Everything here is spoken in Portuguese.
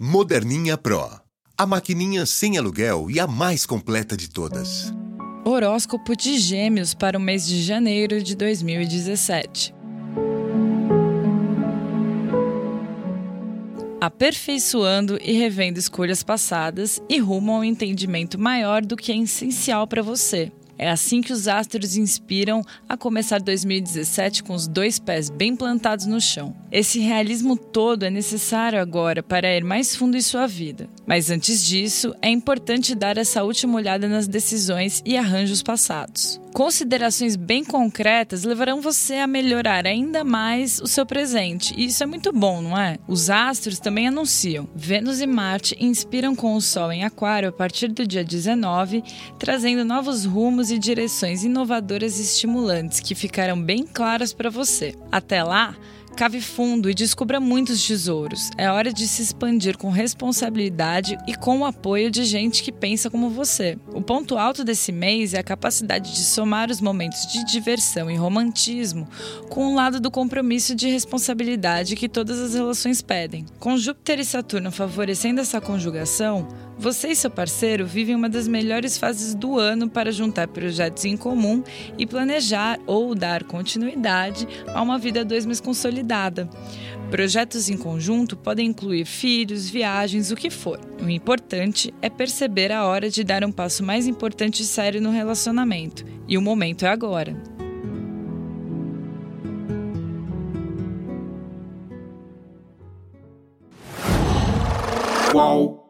Moderninha Pro. A maquininha sem aluguel e a mais completa de todas. Horóscopo de Gêmeos para o mês de janeiro de 2017. Aperfeiçoando e revendo escolhas passadas e rumo a um entendimento maior do que é essencial para você. É assim que os astros inspiram a começar 2017 com os dois pés bem plantados no chão. Esse realismo todo é necessário agora para ir mais fundo em sua vida. Mas antes disso, é importante dar essa última olhada nas decisões e arranjos passados. Considerações bem concretas levarão você a melhorar ainda mais o seu presente, e isso é muito bom, não é? Os astros também anunciam. Vênus e Marte inspiram com o Sol em Aquário a partir do dia 19, trazendo novos rumos e direções inovadoras e estimulantes que ficarão bem claras para você. Até lá, Cave fundo e descubra muitos tesouros. É hora de se expandir com responsabilidade e com o apoio de gente que pensa como você. O ponto alto desse mês é a capacidade de somar os momentos de diversão e romantismo com o lado do compromisso de responsabilidade que todas as relações pedem. Com Júpiter e Saturno favorecendo essa conjugação, você e seu parceiro vivem uma das melhores fases do ano para juntar projetos em comum e planejar ou dar continuidade a uma vida dois mais consolidada. Projetos em conjunto podem incluir filhos, viagens, o que for. O importante é perceber a hora de dar um passo mais importante e sério no relacionamento. E o momento é agora. Qual?